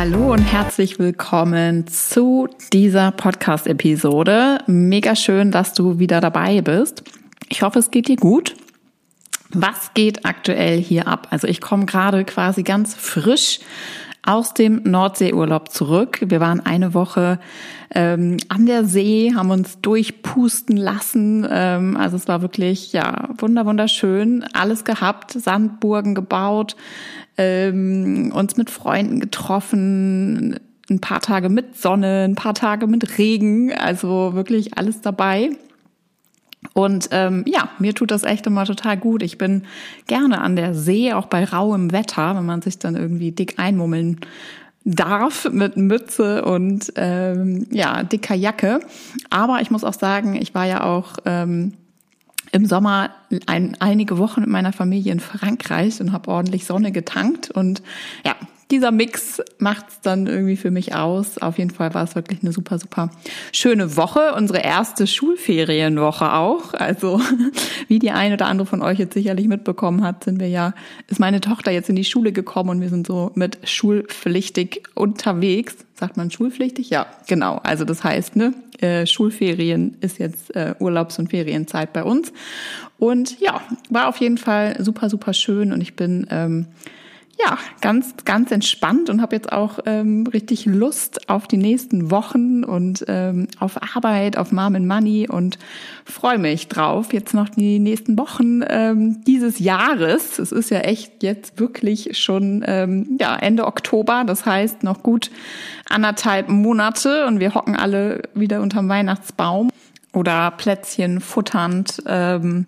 Hallo und herzlich willkommen zu dieser Podcast-Episode. Mega schön, dass du wieder dabei bist. Ich hoffe, es geht dir gut. Was geht aktuell hier ab? Also ich komme gerade quasi ganz frisch aus dem Nordseeurlaub zurück. Wir waren eine Woche ähm, an der See, haben uns durchpusten lassen. Ähm, also es war wirklich ja wunder wunderschön. Alles gehabt, Sandburgen gebaut, ähm, uns mit Freunden getroffen, ein paar Tage mit Sonne, ein paar Tage mit Regen. Also wirklich alles dabei. Und ähm, ja, mir tut das echt immer total gut. Ich bin gerne an der See, auch bei rauem Wetter, wenn man sich dann irgendwie dick einmummeln darf mit Mütze und ähm, ja, dicker Jacke. Aber ich muss auch sagen, ich war ja auch ähm, im Sommer ein, einige Wochen mit meiner Familie in Frankreich und habe ordentlich Sonne getankt. Und ja, dieser Mix macht's dann irgendwie für mich aus. Auf jeden Fall war es wirklich eine super, super schöne Woche. Unsere erste Schulferienwoche auch. Also, wie die eine oder andere von euch jetzt sicherlich mitbekommen hat, sind wir ja, ist meine Tochter jetzt in die Schule gekommen und wir sind so mit schulpflichtig unterwegs. Sagt man schulpflichtig? Ja, genau. Also das heißt, ne, äh, Schulferien ist jetzt äh, Urlaubs- und Ferienzeit bei uns. Und ja, war auf jeden Fall super, super schön und ich bin ähm, ja, ganz, ganz entspannt und habe jetzt auch ähm, richtig Lust auf die nächsten Wochen und ähm, auf Arbeit, auf Mom and Money und freue mich drauf. Jetzt noch die nächsten Wochen ähm, dieses Jahres. Es ist ja echt jetzt wirklich schon ähm, ja, Ende Oktober, das heißt noch gut anderthalb Monate und wir hocken alle wieder unterm Weihnachtsbaum oder Plätzchen futternd. Ähm,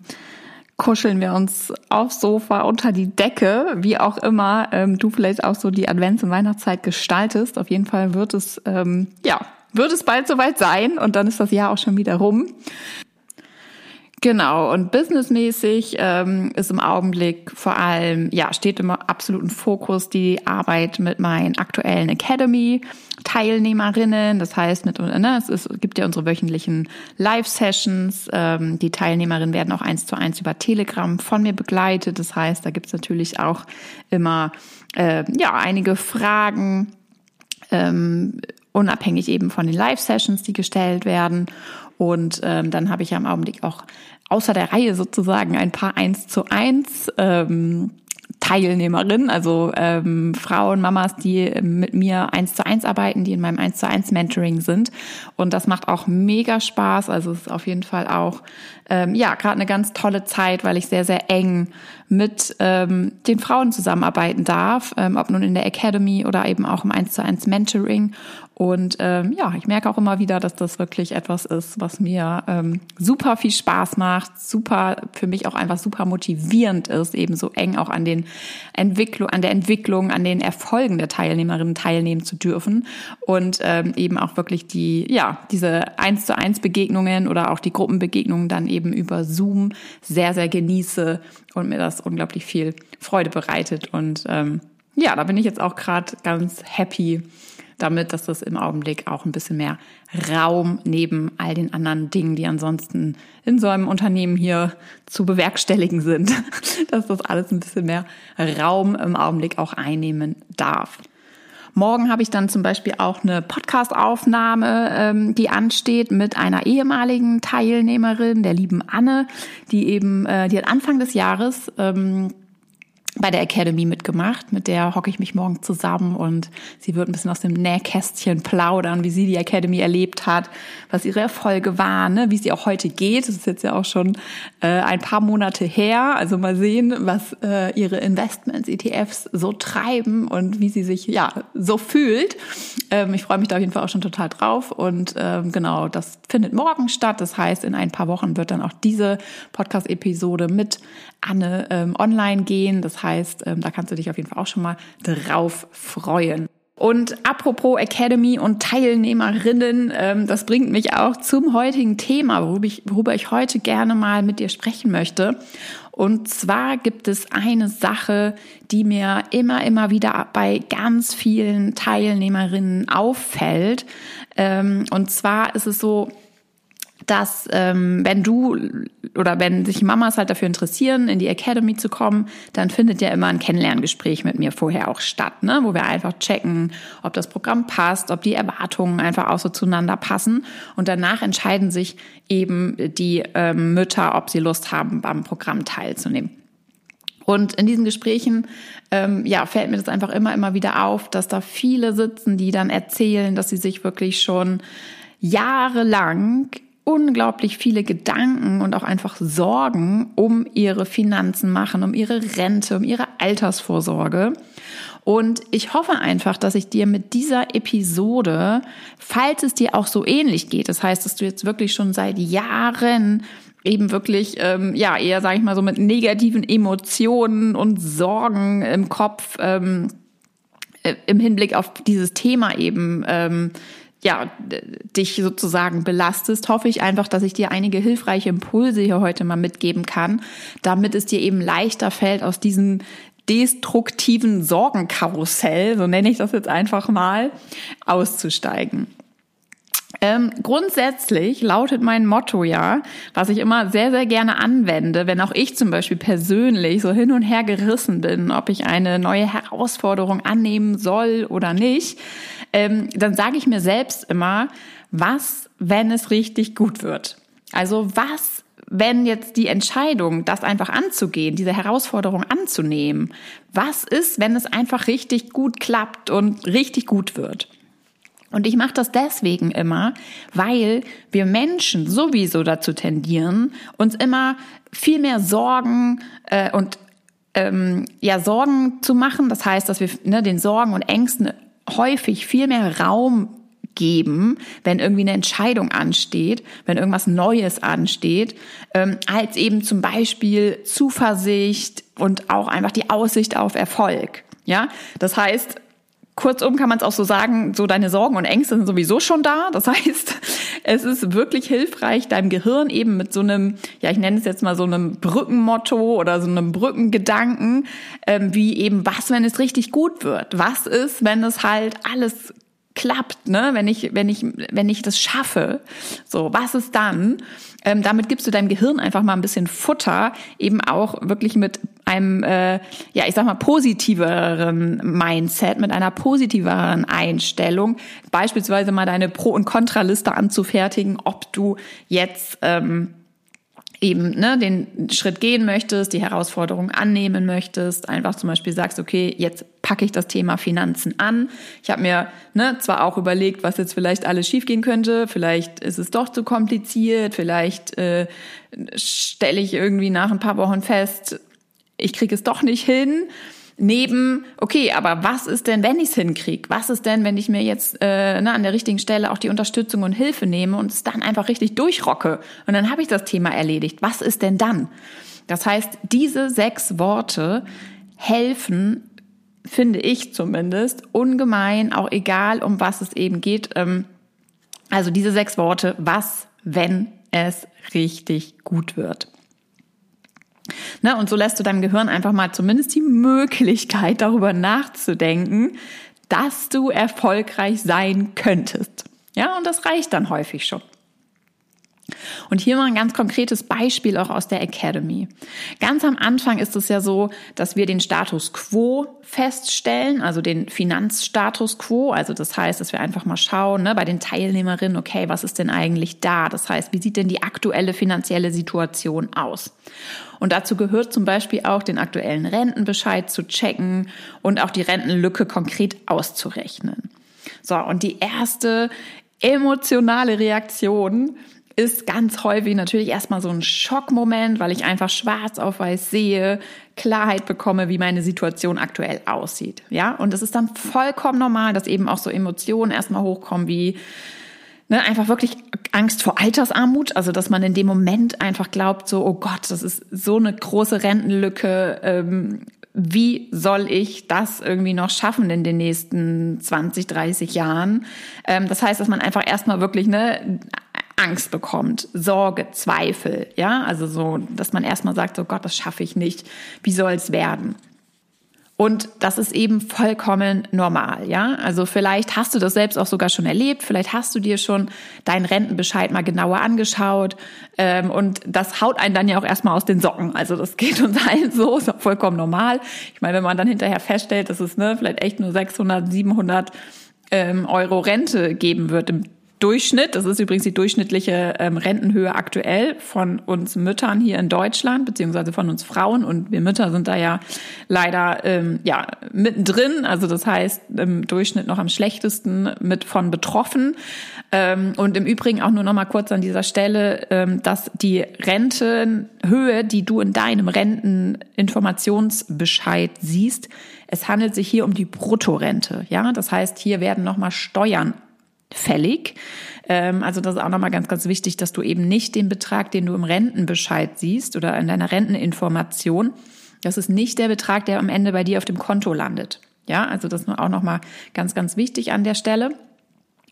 kuscheln wir uns aufs Sofa unter die Decke, wie auch immer ähm, du vielleicht auch so die Advents- und Weihnachtszeit gestaltest. Auf jeden Fall wird es, ähm, ja, wird es bald soweit sein und dann ist das Jahr auch schon wieder rum. Genau, und businessmäßig ähm, ist im Augenblick vor allem, ja, steht im absoluten Fokus die Arbeit mit meinen aktuellen Academy-Teilnehmerinnen. Das heißt, mit, ne, es ist, gibt ja unsere wöchentlichen Live-Sessions. Ähm, die Teilnehmerinnen werden auch eins zu eins über Telegram von mir begleitet. Das heißt, da gibt's natürlich auch immer äh, ja einige Fragen. Ähm, unabhängig eben von den Live-Sessions, die gestellt werden. Und ähm, dann habe ich ja im Augenblick auch außer der Reihe sozusagen ein paar eins zu eins ähm, Teilnehmerinnen, also ähm, Frauen, Mamas, die mit mir eins zu eins arbeiten, die in meinem eins zu eins Mentoring sind. Und das macht auch mega Spaß. Also es ist auf jeden Fall auch ähm, ja gerade eine ganz tolle Zeit, weil ich sehr sehr eng mit ähm, den Frauen zusammenarbeiten darf, ähm, ob nun in der Academy oder eben auch im eins zu eins Mentoring. Und ähm, ja, ich merke auch immer wieder, dass das wirklich etwas ist, was mir ähm, super viel Spaß macht, super für mich auch einfach super motivierend ist, eben so eng auch an den Entwicklung, an der Entwicklung, an den Erfolgen der Teilnehmerinnen teilnehmen zu dürfen und ähm, eben auch wirklich die, ja, diese eins zu eins Begegnungen oder auch die Gruppenbegegnungen dann eben über Zoom sehr, sehr genieße und mir das unglaublich viel Freude bereitet. Und ähm, ja, da bin ich jetzt auch gerade ganz happy, damit, dass das im Augenblick auch ein bisschen mehr Raum neben all den anderen Dingen, die ansonsten in so einem Unternehmen hier zu bewerkstelligen sind, dass das alles ein bisschen mehr Raum im Augenblick auch einnehmen darf. Morgen habe ich dann zum Beispiel auch eine Podcast-Aufnahme, ähm, die ansteht mit einer ehemaligen Teilnehmerin, der lieben Anne, die eben, äh, die hat Anfang des Jahres ähm, bei der Academy mitgemacht. Mit der hocke ich mich morgen zusammen und sie wird ein bisschen aus dem Nähkästchen plaudern, wie sie die Academy erlebt hat, was ihre Erfolge waren, ne? wie sie auch heute geht. Das ist jetzt ja auch schon äh, ein paar Monate her. Also mal sehen, was äh, ihre Investments, ETFs so treiben und wie sie sich ja so fühlt. Ähm, ich freue mich da auf jeden Fall auch schon total drauf. Und ähm, genau, das findet morgen statt. Das heißt, in ein paar Wochen wird dann auch diese Podcast-Episode mit Anne ähm, online gehen. Das heißt, ähm, da kannst du dich auf jeden Fall auch schon mal drauf freuen. Und apropos Academy und Teilnehmerinnen, ähm, das bringt mich auch zum heutigen Thema, worüber ich, worüber ich heute gerne mal mit dir sprechen möchte. Und zwar gibt es eine Sache, die mir immer, immer wieder bei ganz vielen Teilnehmerinnen auffällt. Ähm, und zwar ist es so, dass ähm, wenn du oder wenn sich Mamas halt dafür interessieren, in die Academy zu kommen, dann findet ja immer ein Kennenlerngespräch mit mir vorher auch statt, ne? wo wir einfach checken, ob das Programm passt, ob die Erwartungen einfach auch so zueinander passen. Und danach entscheiden sich eben die ähm, Mütter, ob sie Lust haben, beim Programm teilzunehmen. Und in diesen Gesprächen, ähm, ja, fällt mir das einfach immer, immer wieder auf, dass da viele sitzen, die dann erzählen, dass sie sich wirklich schon jahrelang unglaublich viele Gedanken und auch einfach Sorgen um ihre Finanzen machen, um ihre Rente, um ihre Altersvorsorge. Und ich hoffe einfach, dass ich dir mit dieser Episode, falls es dir auch so ähnlich geht, das heißt, dass du jetzt wirklich schon seit Jahren eben wirklich, ähm, ja, eher, sage ich mal, so mit negativen Emotionen und Sorgen im Kopf ähm, äh, im Hinblick auf dieses Thema eben ähm, ja, dich sozusagen belastest, hoffe ich einfach, dass ich dir einige hilfreiche Impulse hier heute mal mitgeben kann, damit es dir eben leichter fällt, aus diesem destruktiven Sorgenkarussell, so nenne ich das jetzt einfach mal, auszusteigen. Ähm, grundsätzlich lautet mein Motto ja, was ich immer sehr, sehr gerne anwende, wenn auch ich zum Beispiel persönlich so hin und her gerissen bin, ob ich eine neue Herausforderung annehmen soll oder nicht, ähm, dann sage ich mir selbst immer, was, wenn es richtig gut wird? Also was, wenn jetzt die Entscheidung, das einfach anzugehen, diese Herausforderung anzunehmen, was ist, wenn es einfach richtig gut klappt und richtig gut wird? Und ich mache das deswegen immer, weil wir Menschen sowieso dazu tendieren, uns immer viel mehr Sorgen äh, und ähm, ja Sorgen zu machen. Das heißt, dass wir ne, den Sorgen und Ängsten häufig viel mehr Raum geben, wenn irgendwie eine Entscheidung ansteht, wenn irgendwas Neues ansteht, ähm, als eben zum Beispiel Zuversicht und auch einfach die Aussicht auf Erfolg. Ja, das heißt, Kurzum kann man es auch so sagen, so deine Sorgen und Ängste sind sowieso schon da. Das heißt, es ist wirklich hilfreich, deinem Gehirn eben mit so einem, ja, ich nenne es jetzt mal so einem Brückenmotto oder so einem Brückengedanken, ähm, wie eben, was, wenn es richtig gut wird? Was ist, wenn es halt alles klappt, ne? Wenn ich, wenn ich, wenn ich das schaffe, so, was ist dann? Ähm, damit gibst du deinem Gehirn einfach mal ein bisschen Futter, eben auch wirklich mit einem, äh, ja, ich sag mal, positiveren Mindset, mit einer positiveren Einstellung, beispielsweise mal deine Pro- und Kontraliste anzufertigen, ob du jetzt ähm, eben ne, den Schritt gehen möchtest, die Herausforderung annehmen möchtest, einfach zum Beispiel sagst, okay, jetzt packe ich das Thema Finanzen an. Ich habe mir ne, zwar auch überlegt, was jetzt vielleicht alles schiefgehen könnte, vielleicht ist es doch zu kompliziert, vielleicht äh, stelle ich irgendwie nach ein paar Wochen fest, ich kriege es doch nicht hin neben, okay, aber was ist denn, wenn ich es hinkriege? Was ist denn, wenn ich mir jetzt äh, ne, an der richtigen Stelle auch die Unterstützung und Hilfe nehme und es dann einfach richtig durchrocke und dann habe ich das Thema erledigt. Was ist denn dann? Das heißt, diese sechs Worte helfen, finde ich zumindest, ungemein, auch egal, um was es eben geht. Ähm, also diese sechs Worte, was, wenn es richtig gut wird. Ne, und so lässt du deinem Gehirn einfach mal zumindest die Möglichkeit, darüber nachzudenken, dass du erfolgreich sein könntest. Ja, und das reicht dann häufig schon. Und hier mal ein ganz konkretes Beispiel auch aus der Academy. Ganz am Anfang ist es ja so, dass wir den Status quo feststellen, also den Finanzstatus quo. Also das heißt, dass wir einfach mal schauen ne, bei den Teilnehmerinnen, okay, was ist denn eigentlich da? Das heißt, wie sieht denn die aktuelle finanzielle Situation aus? Und dazu gehört zum Beispiel auch den aktuellen Rentenbescheid zu checken und auch die Rentenlücke konkret auszurechnen. So, und die erste emotionale Reaktion ist ganz häufig natürlich erstmal so ein Schockmoment, weil ich einfach schwarz auf weiß sehe, Klarheit bekomme, wie meine Situation aktuell aussieht. Ja, und es ist dann vollkommen normal, dass eben auch so Emotionen erstmal hochkommen wie ne, einfach wirklich Angst vor Altersarmut, also dass man in dem Moment einfach glaubt, so, oh Gott, das ist so eine große Rentenlücke. Ähm, wie soll ich das irgendwie noch schaffen in den nächsten 20, 30 Jahren? Ähm, das heißt, dass man einfach erstmal wirklich ne, Angst bekommt, Sorge, Zweifel, ja, also so, dass man erstmal sagt, oh Gott, das schaffe ich nicht, wie soll es werden? Und das ist eben vollkommen normal, ja. Also vielleicht hast du das selbst auch sogar schon erlebt, vielleicht hast du dir schon deinen Rentenbescheid mal genauer angeschaut ähm, und das haut einen dann ja auch erstmal aus den Socken. Also das geht uns allen so, ist auch vollkommen normal. Ich meine, wenn man dann hinterher feststellt, dass es ne, vielleicht echt nur 600, 700 ähm, Euro Rente geben wird im Durchschnitt, das ist übrigens die durchschnittliche ähm, Rentenhöhe aktuell von uns Müttern hier in Deutschland, beziehungsweise von uns Frauen. Und wir Mütter sind da ja leider ähm, ja, mittendrin. Also das heißt, im Durchschnitt noch am schlechtesten mit von betroffen. Ähm, und im Übrigen auch nur noch mal kurz an dieser Stelle, ähm, dass die Rentenhöhe, die du in deinem Renteninformationsbescheid siehst, es handelt sich hier um die Bruttorente. Ja, das heißt, hier werden noch mal Steuern fällig. Ähm, also das ist auch nochmal ganz, ganz wichtig, dass du eben nicht den Betrag, den du im Rentenbescheid siehst oder in deiner Renteninformation, das ist nicht der Betrag, der am Ende bei dir auf dem Konto landet. Ja, also das ist auch nochmal ganz, ganz wichtig an der Stelle.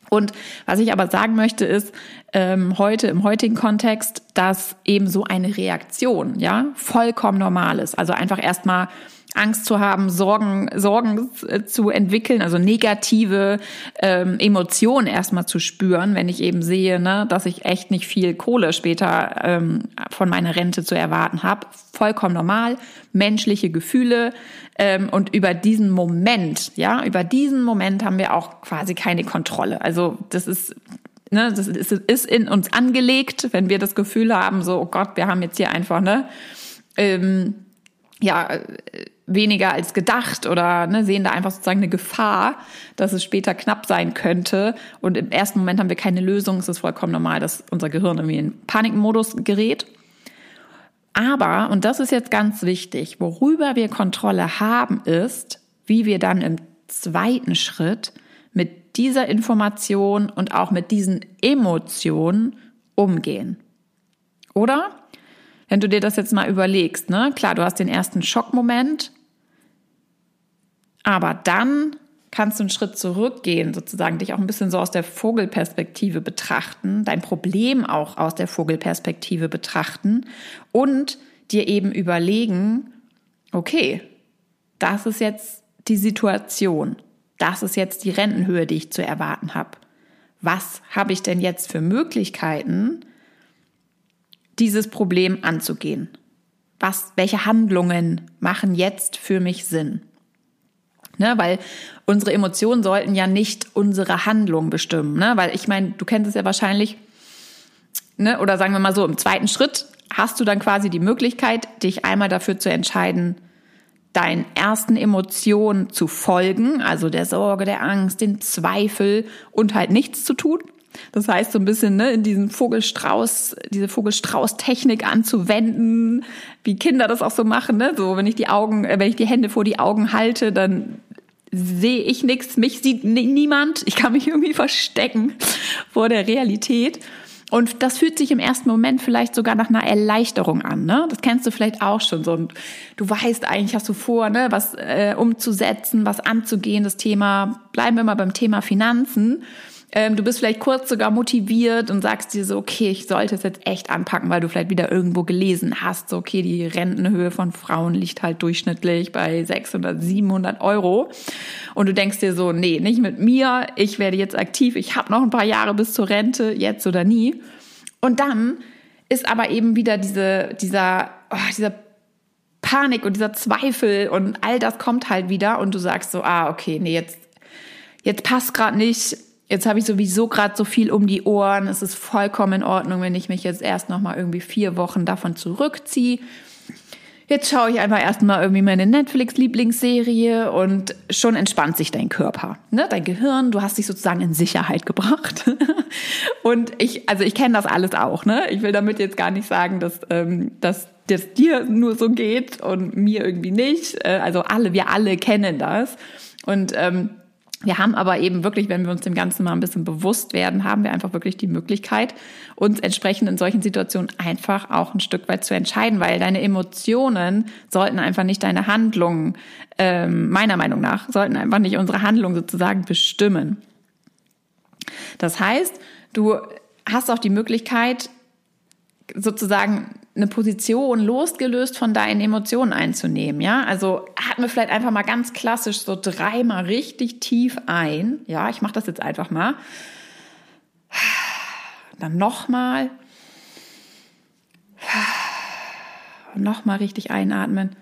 Und was ich aber sagen möchte, ist ähm, heute im heutigen Kontext, dass eben so eine Reaktion ja vollkommen normal ist. Also einfach erstmal Angst zu haben, Sorgen, Sorgen zu entwickeln, also negative ähm, Emotionen erstmal zu spüren, wenn ich eben sehe, ne, dass ich echt nicht viel Kohle später ähm, von meiner Rente zu erwarten habe. Vollkommen normal, menschliche Gefühle. Ähm, und über diesen Moment, ja, über diesen Moment haben wir auch quasi keine Kontrolle. Also das ist Ne, das ist, in uns angelegt, wenn wir das Gefühl haben, so, oh Gott, wir haben jetzt hier einfach, ne, ähm, ja, weniger als gedacht oder ne, sehen da einfach sozusagen eine Gefahr, dass es später knapp sein könnte. Und im ersten Moment haben wir keine Lösung. Es ist vollkommen normal, dass unser Gehirn irgendwie in Panikmodus gerät. Aber, und das ist jetzt ganz wichtig, worüber wir Kontrolle haben, ist, wie wir dann im zweiten Schritt mit dieser Information und auch mit diesen Emotionen umgehen. Oder? Wenn du dir das jetzt mal überlegst, ne? Klar, du hast den ersten Schockmoment, aber dann kannst du einen Schritt zurückgehen, sozusagen dich auch ein bisschen so aus der Vogelperspektive betrachten, dein Problem auch aus der Vogelperspektive betrachten und dir eben überlegen, okay, das ist jetzt die Situation, das ist jetzt die Rentenhöhe, die ich zu erwarten habe. Was habe ich denn jetzt für Möglichkeiten, dieses Problem anzugehen? Was, welche Handlungen machen jetzt für mich Sinn? Ne, weil unsere Emotionen sollten ja nicht unsere Handlung bestimmen. Ne? Weil ich meine, du kennst es ja wahrscheinlich, ne? oder sagen wir mal so, im zweiten Schritt hast du dann quasi die Möglichkeit, dich einmal dafür zu entscheiden, deinen ersten Emotionen zu folgen, also der Sorge, der Angst, den Zweifel und halt nichts zu tun. Das heißt, so ein bisschen ne, in diesen Vogelstrauß, diese Vogelstrauß-Technik anzuwenden, wie Kinder das auch so machen. Ne? So, wenn ich die Augen, äh, wenn ich die Hände vor die Augen halte, dann sehe ich nichts, mich sieht niemand. Ich kann mich irgendwie verstecken vor der Realität. Und das fühlt sich im ersten Moment vielleicht sogar nach einer Erleichterung an. Ne? Das kennst du vielleicht auch schon. So, und du weißt eigentlich, hast du vor, ne, was äh, umzusetzen, was anzugehen. Das Thema, bleiben wir mal beim Thema Finanzen. Ähm, du bist vielleicht kurz sogar motiviert und sagst dir so, okay, ich sollte es jetzt echt anpacken, weil du vielleicht wieder irgendwo gelesen hast, so, okay, die Rentenhöhe von Frauen liegt halt durchschnittlich bei 600, 700 Euro. Und du denkst dir so, nee, nicht mit mir, ich werde jetzt aktiv, ich habe noch ein paar Jahre bis zur Rente, jetzt oder nie. Und dann ist aber eben wieder diese, dieser, oh, dieser Panik und dieser Zweifel und all das kommt halt wieder und du sagst so, ah, okay, nee, jetzt, jetzt passt gerade nicht, jetzt habe ich sowieso gerade so viel um die Ohren. Es ist vollkommen in Ordnung, wenn ich mich jetzt erst noch mal irgendwie vier Wochen davon zurückziehe. Jetzt schaue ich einfach erstmal irgendwie meine Netflix-Lieblingsserie und schon entspannt sich dein Körper, ne? dein Gehirn. Du hast dich sozusagen in Sicherheit gebracht. und ich, also ich kenne das alles auch. Ne? Ich will damit jetzt gar nicht sagen, dass, ähm, dass das dir nur so geht und mir irgendwie nicht. Äh, also alle, wir alle kennen das. Und ähm, wir haben aber eben wirklich, wenn wir uns dem Ganzen mal ein bisschen bewusst werden, haben wir einfach wirklich die Möglichkeit, uns entsprechend in solchen Situationen einfach auch ein Stück weit zu entscheiden, weil deine Emotionen sollten einfach nicht deine Handlungen, ähm, meiner Meinung nach, sollten einfach nicht unsere Handlung sozusagen bestimmen. Das heißt, du hast auch die Möglichkeit, sozusagen eine Position losgelöst von deinen Emotionen einzunehmen, ja? Also atme vielleicht einfach mal ganz klassisch so dreimal richtig tief ein. Ja, ich mache das jetzt einfach mal. Dann nochmal. Nochmal richtig einatmen.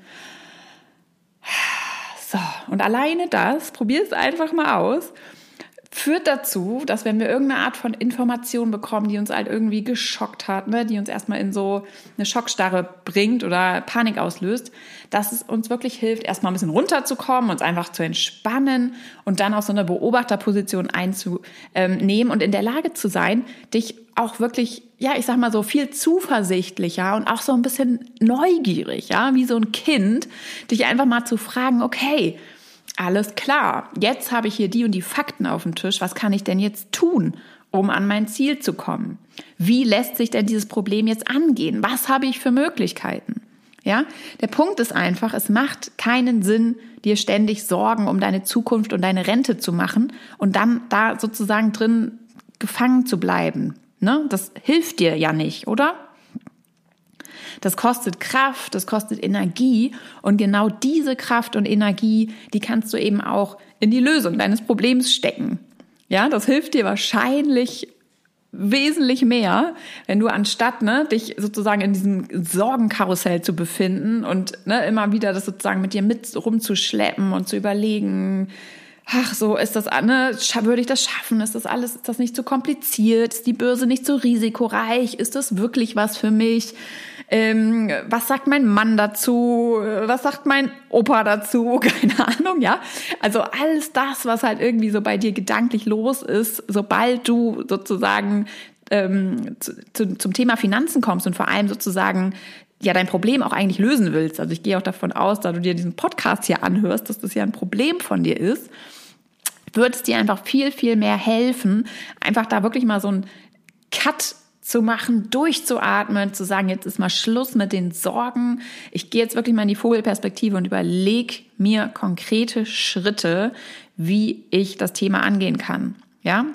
So, und alleine das, probier es einfach mal aus führt dazu, dass wenn wir irgendeine Art von Information bekommen, die uns halt irgendwie geschockt hat, ne, die uns erstmal in so eine Schockstarre bringt oder Panik auslöst, dass es uns wirklich hilft, erstmal ein bisschen runterzukommen, uns einfach zu entspannen und dann aus so einer Beobachterposition einzunehmen und in der Lage zu sein, dich auch wirklich, ja, ich sag mal so viel zuversichtlicher und auch so ein bisschen neugierig, ja, wie so ein Kind, dich einfach mal zu fragen, okay, alles klar, jetzt habe ich hier die und die Fakten auf dem Tisch, was kann ich denn jetzt tun, um an mein Ziel zu kommen? Wie lässt sich denn dieses Problem jetzt angehen? Was habe ich für Möglichkeiten? Ja, der Punkt ist einfach, es macht keinen Sinn, dir ständig Sorgen um deine Zukunft und deine Rente zu machen und dann da sozusagen drin gefangen zu bleiben. Ne? Das hilft dir ja nicht, oder? Das kostet Kraft, das kostet Energie und genau diese Kraft und Energie, die kannst du eben auch in die Lösung deines Problems stecken. Ja, das hilft dir wahrscheinlich wesentlich mehr, wenn du anstatt ne, dich sozusagen in diesem Sorgenkarussell zu befinden und ne, immer wieder das sozusagen mit dir mit rumzuschleppen und zu überlegen, ach so, ist das, ne, würde ich das schaffen? Ist das alles, ist das nicht zu kompliziert? Ist die Börse nicht so risikoreich? Ist das wirklich was für mich? Ähm, was sagt mein Mann dazu? Was sagt mein Opa dazu? Keine Ahnung, ja. Also alles das, was halt irgendwie so bei dir gedanklich los ist, sobald du sozusagen ähm, zu, zu, zum Thema Finanzen kommst und vor allem sozusagen ja dein Problem auch eigentlich lösen willst. Also ich gehe auch davon aus, da du dir diesen Podcast hier anhörst, dass das ja ein Problem von dir ist, wird es dir einfach viel, viel mehr helfen, einfach da wirklich mal so ein Cut zu machen, durchzuatmen, zu sagen, jetzt ist mal Schluss mit den Sorgen. Ich gehe jetzt wirklich mal in die Vogelperspektive und überlege mir konkrete Schritte, wie ich das Thema angehen kann. Ja?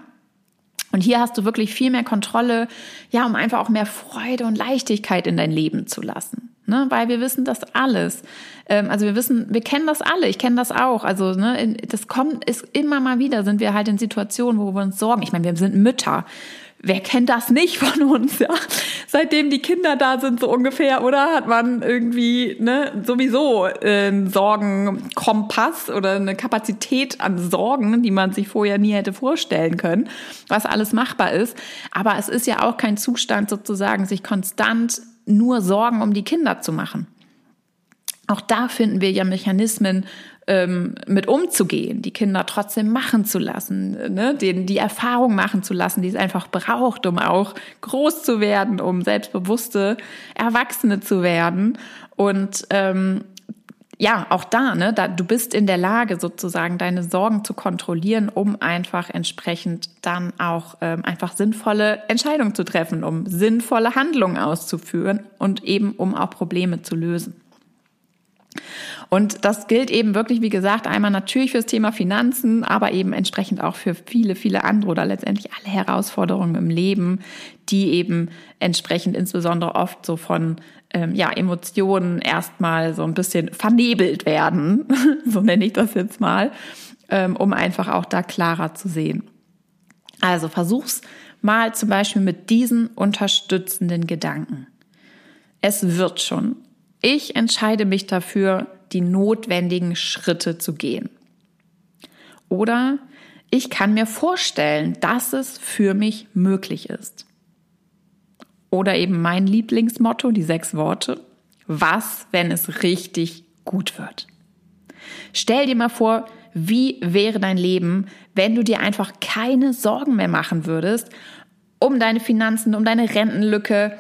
Und hier hast du wirklich viel mehr Kontrolle, ja, um einfach auch mehr Freude und Leichtigkeit in dein Leben zu lassen. Ne, weil wir wissen das alles. Ähm, also wir wissen, wir kennen das alle. Ich kenne das auch. Also ne, das kommt, ist immer mal wieder sind wir halt in Situationen, wo wir uns sorgen. Ich meine, wir sind Mütter wer kennt das nicht von uns, ja? Seitdem die Kinder da sind, so ungefähr, oder? Hat man irgendwie, ne, sowieso einen Sorgenkompass oder eine Kapazität an Sorgen, die man sich vorher nie hätte vorstellen können, was alles machbar ist. Aber es ist ja auch kein Zustand sozusagen, sich konstant nur Sorgen um die Kinder zu machen. Auch da finden wir ja Mechanismen, ähm, mit umzugehen, die Kinder trotzdem machen zu lassen, ne? denen die Erfahrung machen zu lassen, die es einfach braucht, um auch groß zu werden, um selbstbewusste Erwachsene zu werden. Und ähm, ja, auch da, ne, da, du bist in der Lage, sozusagen deine Sorgen zu kontrollieren, um einfach entsprechend dann auch ähm, einfach sinnvolle Entscheidungen zu treffen, um sinnvolle Handlungen auszuführen und eben um auch Probleme zu lösen. Und das gilt eben wirklich, wie gesagt, einmal natürlich fürs Thema Finanzen, aber eben entsprechend auch für viele, viele andere oder letztendlich alle Herausforderungen im Leben, die eben entsprechend insbesondere oft so von ähm, ja, Emotionen erstmal so ein bisschen vernebelt werden, so nenne ich das jetzt mal, ähm, um einfach auch da klarer zu sehen. Also versuch's mal zum Beispiel mit diesen unterstützenden Gedanken. Es wird schon ich entscheide mich dafür, die notwendigen Schritte zu gehen. Oder ich kann mir vorstellen, dass es für mich möglich ist. Oder eben mein Lieblingsmotto, die sechs Worte. Was, wenn es richtig gut wird? Stell dir mal vor, wie wäre dein Leben, wenn du dir einfach keine Sorgen mehr machen würdest um deine Finanzen, um deine Rentenlücke,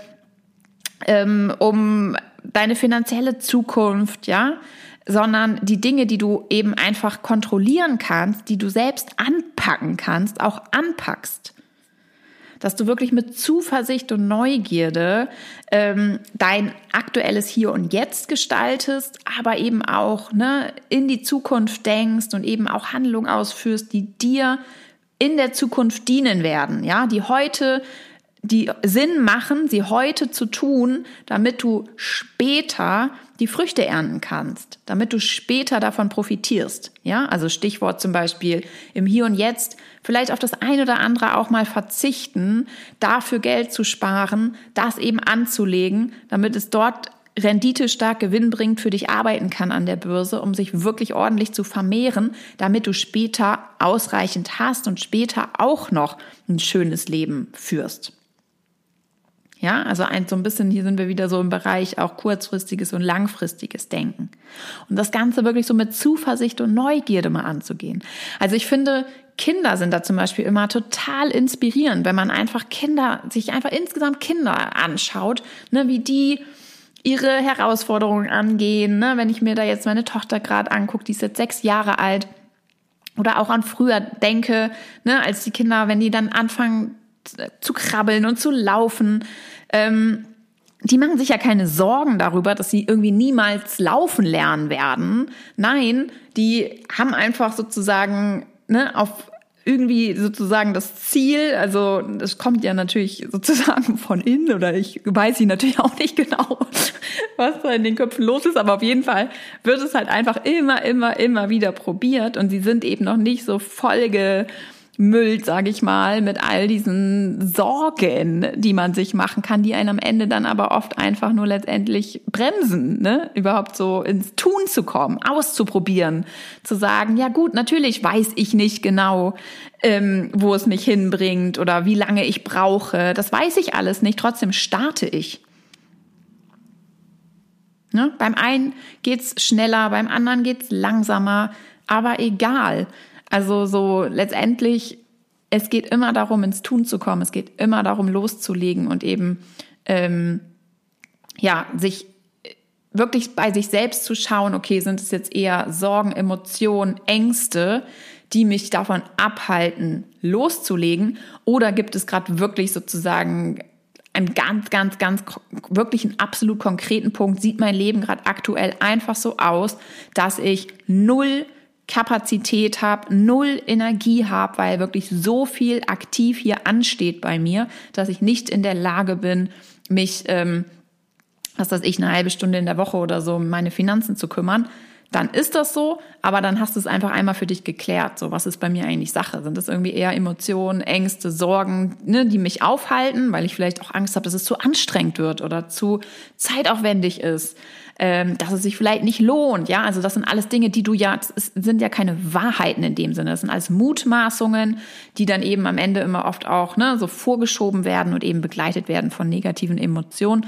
ähm, um deine finanzielle Zukunft, ja, sondern die Dinge, die du eben einfach kontrollieren kannst, die du selbst anpacken kannst, auch anpackst. Dass du wirklich mit Zuversicht und Neugierde ähm, dein aktuelles Hier und Jetzt gestaltest, aber eben auch ne, in die Zukunft denkst und eben auch Handlungen ausführst, die dir in der Zukunft dienen werden, ja, die heute die Sinn machen, sie heute zu tun, damit du später die Früchte ernten kannst, damit du später davon profitierst. Ja, also Stichwort zum Beispiel im Hier und Jetzt vielleicht auf das ein oder andere auch mal verzichten, dafür Geld zu sparen, das eben anzulegen, damit es dort Rendite stark Gewinn bringt, für dich arbeiten kann an der Börse, um sich wirklich ordentlich zu vermehren, damit du später ausreichend hast und später auch noch ein schönes Leben führst. Ja, also ein, so ein bisschen, hier sind wir wieder so im Bereich auch kurzfristiges und langfristiges Denken. Und das Ganze wirklich so mit Zuversicht und Neugierde mal anzugehen. Also ich finde, Kinder sind da zum Beispiel immer total inspirierend, wenn man einfach Kinder, sich einfach insgesamt Kinder anschaut, ne, wie die ihre Herausforderungen angehen. Ne? Wenn ich mir da jetzt meine Tochter gerade angucke, die ist jetzt sechs Jahre alt, oder auch an früher denke, ne, als die Kinder, wenn die dann anfangen zu krabbeln und zu laufen. Ähm, die machen sich ja keine Sorgen darüber, dass sie irgendwie niemals laufen lernen werden. Nein, die haben einfach sozusagen ne, auf irgendwie sozusagen das Ziel, also das kommt ja natürlich sozusagen von innen oder ich weiß sie natürlich auch nicht genau, was da in den Köpfen los ist, aber auf jeden Fall wird es halt einfach immer, immer, immer wieder probiert und sie sind eben noch nicht so vollge müllt, sage ich mal, mit all diesen Sorgen, die man sich machen kann, die einen am Ende dann aber oft einfach nur letztendlich bremsen, ne? überhaupt so ins Tun zu kommen, auszuprobieren, zu sagen, ja gut, natürlich weiß ich nicht genau, ähm, wo es mich hinbringt oder wie lange ich brauche. Das weiß ich alles nicht, trotzdem starte ich. Ne? Beim einen geht's schneller, beim anderen geht's langsamer, aber egal. Also so letztendlich, es geht immer darum, ins Tun zu kommen. Es geht immer darum, loszulegen und eben ähm, ja sich wirklich bei sich selbst zu schauen. Okay, sind es jetzt eher Sorgen, Emotionen, Ängste, die mich davon abhalten, loszulegen? Oder gibt es gerade wirklich sozusagen einen ganz, ganz, ganz, wirklich einen absolut konkreten Punkt? Sieht mein Leben gerade aktuell einfach so aus, dass ich null Kapazität habe, null Energie habe, weil wirklich so viel aktiv hier ansteht bei mir, dass ich nicht in der Lage bin, mich, ähm, was weiß ich, eine halbe Stunde in der Woche oder so um meine Finanzen zu kümmern, dann ist das so, aber dann hast du es einfach einmal für dich geklärt. So, was ist bei mir eigentlich Sache? Sind das irgendwie eher Emotionen, Ängste, Sorgen, ne, die mich aufhalten, weil ich vielleicht auch Angst habe, dass es zu anstrengend wird oder zu zeitaufwendig ist? Ähm, dass es sich vielleicht nicht lohnt. Ja, also das sind alles Dinge, die du ja, das sind ja keine Wahrheiten in dem Sinne. Das sind alles Mutmaßungen, die dann eben am Ende immer oft auch ne, so vorgeschoben werden und eben begleitet werden von negativen Emotionen.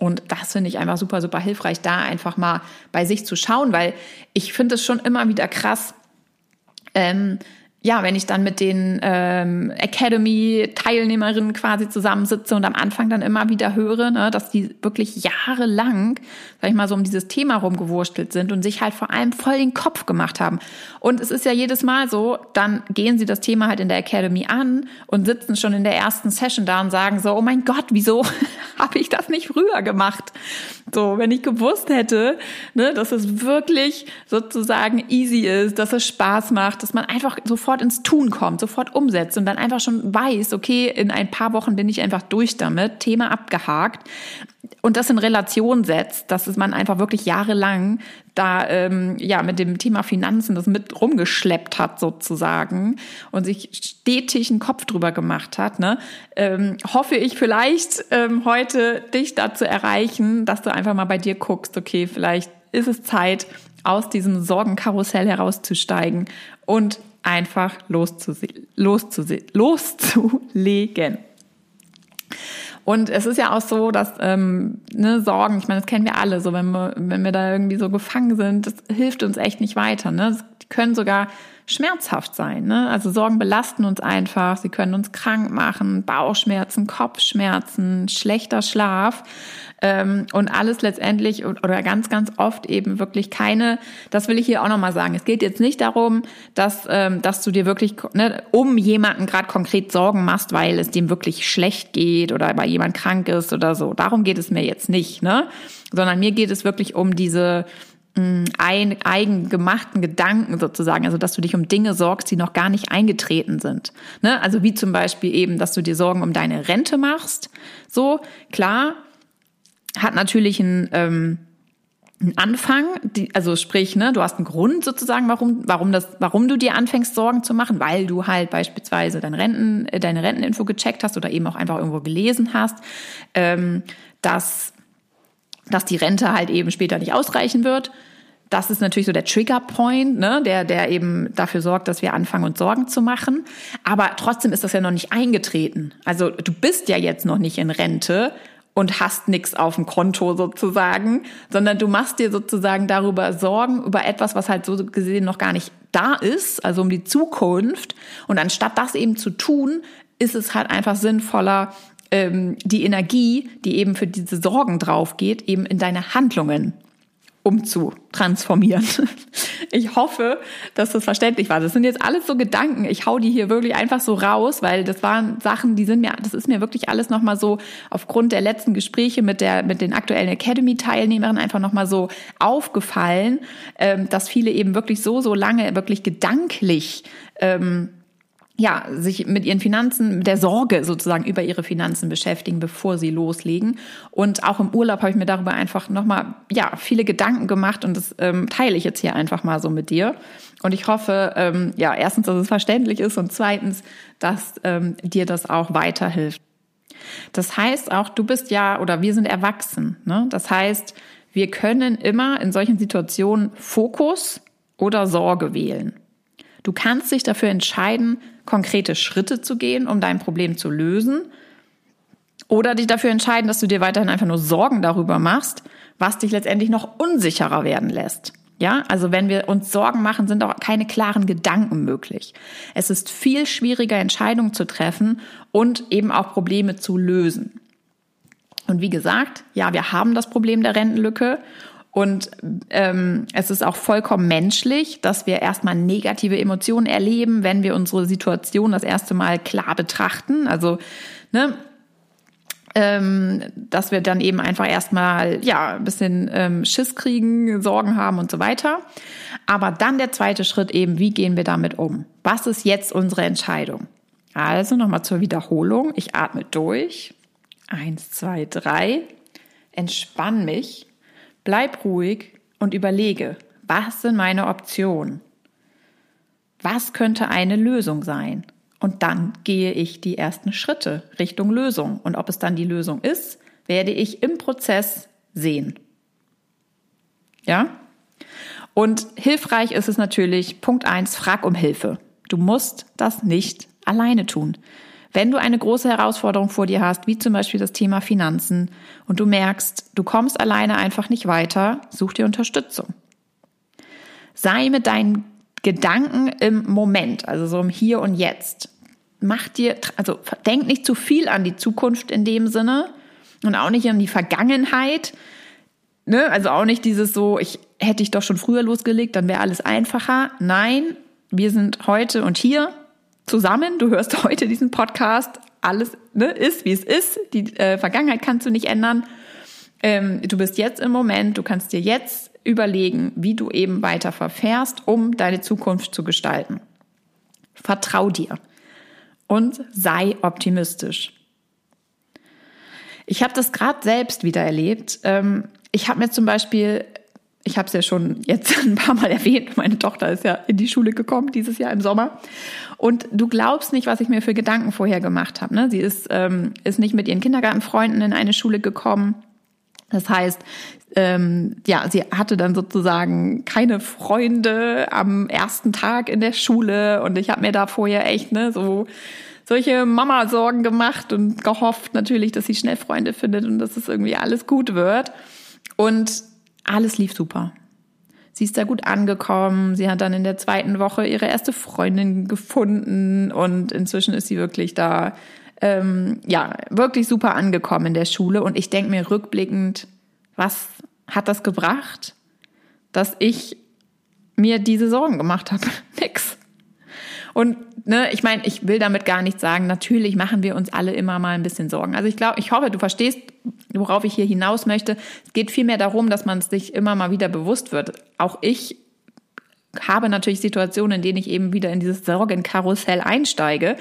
Und das finde ich einfach super, super hilfreich, da einfach mal bei sich zu schauen, weil ich finde es schon immer wieder krass, ähm, ja, wenn ich dann mit den ähm, Academy-Teilnehmerinnen quasi zusammensitze und am Anfang dann immer wieder höre, ne, dass die wirklich jahrelang, sag ich mal, so um dieses Thema rumgewurstelt sind und sich halt vor allem voll den Kopf gemacht haben. Und es ist ja jedes Mal so, dann gehen sie das Thema halt in der Academy an und sitzen schon in der ersten Session da und sagen so, oh mein Gott, wieso habe ich das nicht früher gemacht? So, wenn ich gewusst hätte, ne, dass es wirklich sozusagen easy ist, dass es Spaß macht, dass man einfach sofort sofort ins Tun kommt, sofort umsetzt und dann einfach schon weiß, okay, in ein paar Wochen bin ich einfach durch damit, Thema abgehakt und das in Relation setzt, dass man einfach wirklich jahrelang da ähm, ja mit dem Thema Finanzen das mit rumgeschleppt hat sozusagen und sich stetig einen Kopf drüber gemacht hat, ne, ähm, hoffe ich vielleicht ähm, heute dich dazu erreichen, dass du einfach mal bei dir guckst, okay, vielleicht ist es Zeit, aus diesem Sorgenkarussell herauszusteigen und einfach loszulegen. Und es ist ja auch so, dass ähm, ne, Sorgen, ich meine, das kennen wir alle, so wenn wir, wenn wir da irgendwie so gefangen sind, das hilft uns echt nicht weiter. Ne? Die können sogar schmerzhaft sein. Ne? Also Sorgen belasten uns einfach, sie können uns krank machen, Bauchschmerzen, Kopfschmerzen, schlechter Schlaf ähm, und alles letztendlich oder ganz, ganz oft eben wirklich keine, das will ich hier auch nochmal sagen, es geht jetzt nicht darum, dass, ähm, dass du dir wirklich ne, um jemanden gerade konkret Sorgen machst, weil es dem wirklich schlecht geht oder weil jemand krank ist oder so. Darum geht es mir jetzt nicht, ne? sondern mir geht es wirklich um diese ein, eigengemachten Gedanken sozusagen, also dass du dich um Dinge sorgst, die noch gar nicht eingetreten sind. Ne? Also wie zum Beispiel eben, dass du dir Sorgen um deine Rente machst. So, klar, hat natürlich ein, ähm, ein Anfang, die, also sprich, ne, du hast einen Grund sozusagen, warum, warum das, warum du dir anfängst, Sorgen zu machen, weil du halt beispielsweise dein Renten, äh, deine Renteninfo gecheckt hast oder eben auch einfach irgendwo gelesen hast, ähm, dass dass die Rente halt eben später nicht ausreichen wird. Das ist natürlich so der Triggerpoint, ne, der, der eben dafür sorgt, dass wir anfangen, uns Sorgen zu machen. Aber trotzdem ist das ja noch nicht eingetreten. Also du bist ja jetzt noch nicht in Rente und hast nichts auf dem Konto sozusagen, sondern du machst dir sozusagen darüber Sorgen, über etwas, was halt so gesehen noch gar nicht da ist, also um die Zukunft. Und anstatt das eben zu tun, ist es halt einfach sinnvoller, ähm, die Energie, die eben für diese Sorgen drauf geht, eben in deine Handlungen umzutransformieren. Ich hoffe, dass das verständlich war. Das sind jetzt alles so Gedanken. Ich hau die hier wirklich einfach so raus, weil das waren Sachen, die sind mir, das ist mir wirklich alles nochmal so aufgrund der letzten Gespräche mit der, mit den aktuellen Academy-Teilnehmerinnen einfach nochmal so aufgefallen, ähm, dass viele eben wirklich so, so lange wirklich gedanklich ähm, ja, sich mit ihren Finanzen, mit der Sorge sozusagen über ihre Finanzen beschäftigen, bevor sie loslegen. Und auch im Urlaub habe ich mir darüber einfach nochmal, ja, viele Gedanken gemacht und das ähm, teile ich jetzt hier einfach mal so mit dir. Und ich hoffe, ähm, ja, erstens, dass es verständlich ist und zweitens, dass ähm, dir das auch weiterhilft. Das heißt auch, du bist ja oder wir sind erwachsen. Ne? Das heißt, wir können immer in solchen Situationen Fokus oder Sorge wählen. Du kannst dich dafür entscheiden, konkrete Schritte zu gehen, um dein Problem zu lösen. Oder dich dafür entscheiden, dass du dir weiterhin einfach nur Sorgen darüber machst, was dich letztendlich noch unsicherer werden lässt. Ja, also wenn wir uns Sorgen machen, sind auch keine klaren Gedanken möglich. Es ist viel schwieriger, Entscheidungen zu treffen und eben auch Probleme zu lösen. Und wie gesagt, ja, wir haben das Problem der Rentenlücke und ähm, es ist auch vollkommen menschlich, dass wir erstmal negative Emotionen erleben, wenn wir unsere Situation das erste Mal klar betrachten. Also, ne, ähm, dass wir dann eben einfach erstmal ja ein bisschen ähm, Schiss kriegen, Sorgen haben und so weiter. Aber dann der zweite Schritt eben, wie gehen wir damit um? Was ist jetzt unsere Entscheidung? Also nochmal zur Wiederholung. Ich atme durch. Eins, zwei, drei. Entspann mich Bleib ruhig und überlege, was sind meine Optionen? Was könnte eine Lösung sein? Und dann gehe ich die ersten Schritte Richtung Lösung. Und ob es dann die Lösung ist, werde ich im Prozess sehen. Ja? Und hilfreich ist es natürlich, Punkt eins: frag um Hilfe. Du musst das nicht alleine tun. Wenn du eine große Herausforderung vor dir hast, wie zum Beispiel das Thema Finanzen, und du merkst, du kommst alleine einfach nicht weiter, such dir Unterstützung. Sei mit deinen Gedanken im Moment, also so im Hier und Jetzt. Mach dir, also denk nicht zu viel an die Zukunft in dem Sinne und auch nicht an die Vergangenheit. Ne? Also auch nicht dieses so, ich hätte ich doch schon früher losgelegt, dann wäre alles einfacher. Nein, wir sind heute und hier zusammen. Du hörst heute diesen Podcast. Alles ne, ist, wie es ist. Die äh, Vergangenheit kannst du nicht ändern. Ähm, du bist jetzt im Moment. Du kannst dir jetzt überlegen, wie du eben weiter verfährst, um deine Zukunft zu gestalten. Vertrau dir und sei optimistisch. Ich habe das gerade selbst wieder erlebt. Ähm, ich habe mir zum Beispiel ich habe es ja schon jetzt ein paar Mal erwähnt, meine Tochter ist ja in die Schule gekommen dieses Jahr im Sommer. Und du glaubst nicht, was ich mir für Gedanken vorher gemacht habe. Ne? Sie ist, ähm, ist nicht mit ihren Kindergartenfreunden in eine Schule gekommen. Das heißt, ähm, ja, sie hatte dann sozusagen keine Freunde am ersten Tag in der Schule und ich habe mir da vorher echt ne so solche Mama-Sorgen gemacht und gehofft natürlich, dass sie schnell Freunde findet und dass es irgendwie alles gut wird. Und alles lief super. Sie ist da gut angekommen. Sie hat dann in der zweiten Woche ihre erste Freundin gefunden und inzwischen ist sie wirklich da, ähm, ja, wirklich super angekommen in der Schule. Und ich denke mir rückblickend, was hat das gebracht, dass ich mir diese Sorgen gemacht habe? Nix. Und ne, ich meine, ich will damit gar nicht sagen, natürlich machen wir uns alle immer mal ein bisschen Sorgen. Also ich glaube, ich hoffe, du verstehst, worauf ich hier hinaus möchte. Es geht vielmehr darum, dass man es sich immer mal wieder bewusst wird. Auch ich habe natürlich Situationen, in denen ich eben wieder in dieses Sorgenkarussell einsteige.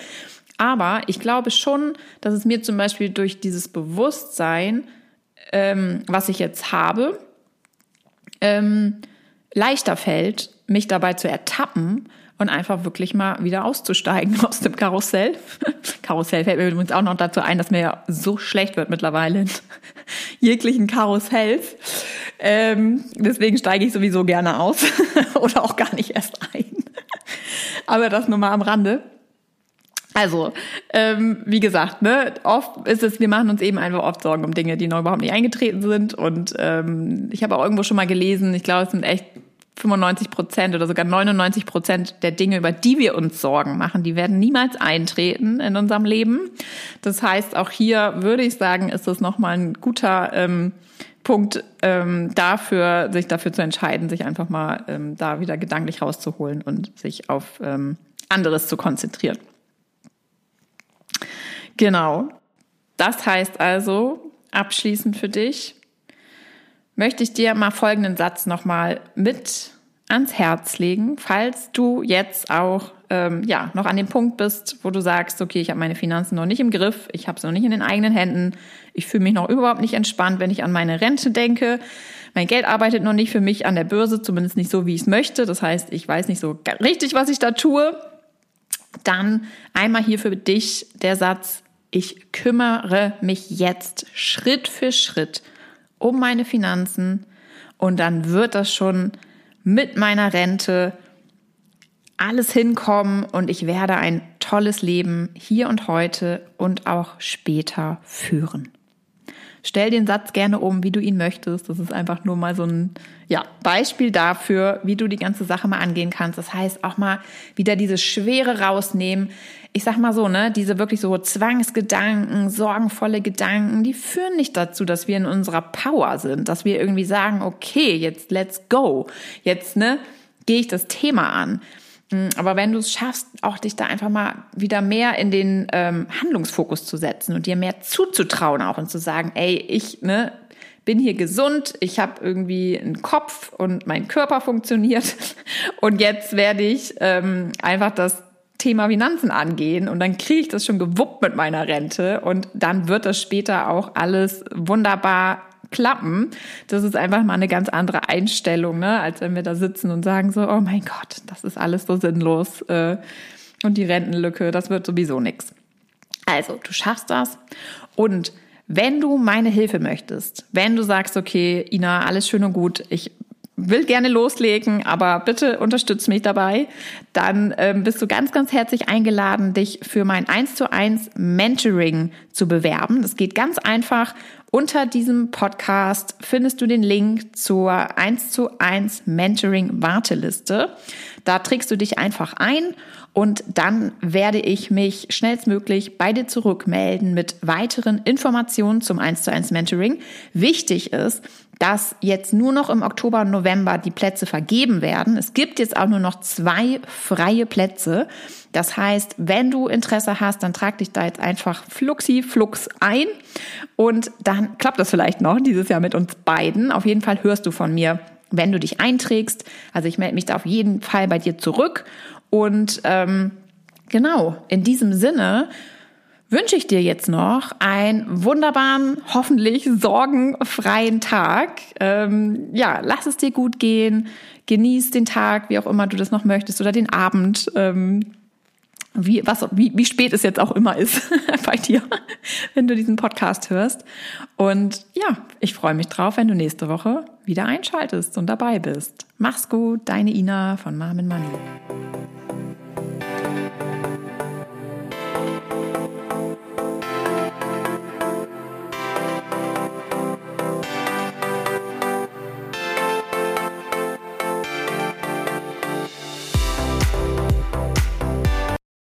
Aber ich glaube schon, dass es mir zum Beispiel durch dieses Bewusstsein, ähm, was ich jetzt habe, ähm, leichter fällt, mich dabei zu ertappen und einfach wirklich mal wieder auszusteigen aus dem Karussell. Karussell fällt mir übrigens auch noch dazu ein, dass mir ja so schlecht wird mittlerweile in jeglichen Karussells. Ähm, deswegen steige ich sowieso gerne aus oder auch gar nicht erst ein. Aber das nur mal am Rande. Also, ähm, wie gesagt, ne, oft ist es, wir machen uns eben einfach oft Sorgen um Dinge, die noch überhaupt nicht eingetreten sind. Und ähm, ich habe auch irgendwo schon mal gelesen, ich glaube, es sind echt 95 Prozent oder sogar 99 Prozent der Dinge, über die wir uns Sorgen machen, die werden niemals eintreten in unserem Leben. Das heißt, auch hier würde ich sagen, ist das nochmal ein guter ähm, Punkt ähm, dafür, sich dafür zu entscheiden, sich einfach mal ähm, da wieder gedanklich rauszuholen und sich auf ähm, anderes zu konzentrieren. Genau. Das heißt also, abschließend für dich, möchte ich dir mal folgenden Satz nochmal mit ans Herz legen, falls du jetzt auch ähm, ja noch an dem Punkt bist, wo du sagst, okay, ich habe meine Finanzen noch nicht im Griff, ich habe es noch nicht in den eigenen Händen, ich fühle mich noch überhaupt nicht entspannt, wenn ich an meine Rente denke. Mein Geld arbeitet noch nicht für mich an der Börse, zumindest nicht so, wie ich es möchte. Das heißt, ich weiß nicht so richtig, was ich da tue. Dann einmal hier für dich der Satz, ich kümmere mich jetzt Schritt für Schritt um meine Finanzen und dann wird das schon mit meiner Rente alles hinkommen und ich werde ein tolles Leben hier und heute und auch später führen. Stell den Satz gerne um, wie du ihn möchtest. Das ist einfach nur mal so ein ja, Beispiel dafür, wie du die ganze Sache mal angehen kannst. Das heißt, auch mal wieder diese Schwere rausnehmen. Ich sag mal so, ne, diese wirklich so Zwangsgedanken, sorgenvolle Gedanken, die führen nicht dazu, dass wir in unserer Power sind, dass wir irgendwie sagen, okay, jetzt let's go. Jetzt, ne, gehe ich das Thema an. Hm, aber wenn du es schaffst, auch dich da einfach mal wieder mehr in den ähm, Handlungsfokus zu setzen und dir mehr zuzutrauen auch und zu sagen, ey, ich ne, bin hier gesund, ich habe irgendwie einen Kopf und mein Körper funktioniert und jetzt werde ich ähm, einfach das Thema Finanzen angehen und dann kriege ich das schon gewuppt mit meiner Rente und dann wird das später auch alles wunderbar klappen. Das ist einfach mal eine ganz andere Einstellung, ne? als wenn wir da sitzen und sagen so, oh mein Gott, das ist alles so sinnlos äh, und die Rentenlücke, das wird sowieso nichts. Also, du schaffst das und wenn du meine Hilfe möchtest, wenn du sagst, okay, Ina, alles schön und gut, ich will gerne loslegen, aber bitte unterstütz mich dabei, dann ähm, bist du ganz, ganz herzlich eingeladen, dich für mein 1 zu 1 Mentoring zu bewerben. Das geht ganz einfach. Unter diesem Podcast findest du den Link zur 1 zu 1 Mentoring Warteliste. Da trägst du dich einfach ein und dann werde ich mich schnellstmöglich bei dir zurückmelden mit weiteren Informationen zum 1 zu 1 Mentoring. Wichtig ist, dass jetzt nur noch im Oktober und November die Plätze vergeben werden. Es gibt jetzt auch nur noch zwei freie Plätze. Das heißt, wenn du Interesse hast, dann trag dich da jetzt einfach fluxi flux ein und dann klappt das vielleicht noch dieses Jahr mit uns beiden. Auf jeden Fall hörst du von mir, wenn du dich einträgst. Also ich melde mich da auf jeden Fall bei dir zurück und ähm, genau in diesem Sinne wünsche ich dir jetzt noch einen wunderbaren, hoffentlich sorgenfreien Tag. Ähm, ja, lass es dir gut gehen, genieß den Tag, wie auch immer du das noch möchtest, oder den Abend. Ähm, wie, was, wie, wie spät es jetzt auch immer ist bei dir, wenn du diesen Podcast hörst. Und ja, ich freue mich drauf, wenn du nächste Woche wieder einschaltest und dabei bist. Mach's gut, deine Ina von Mom Money.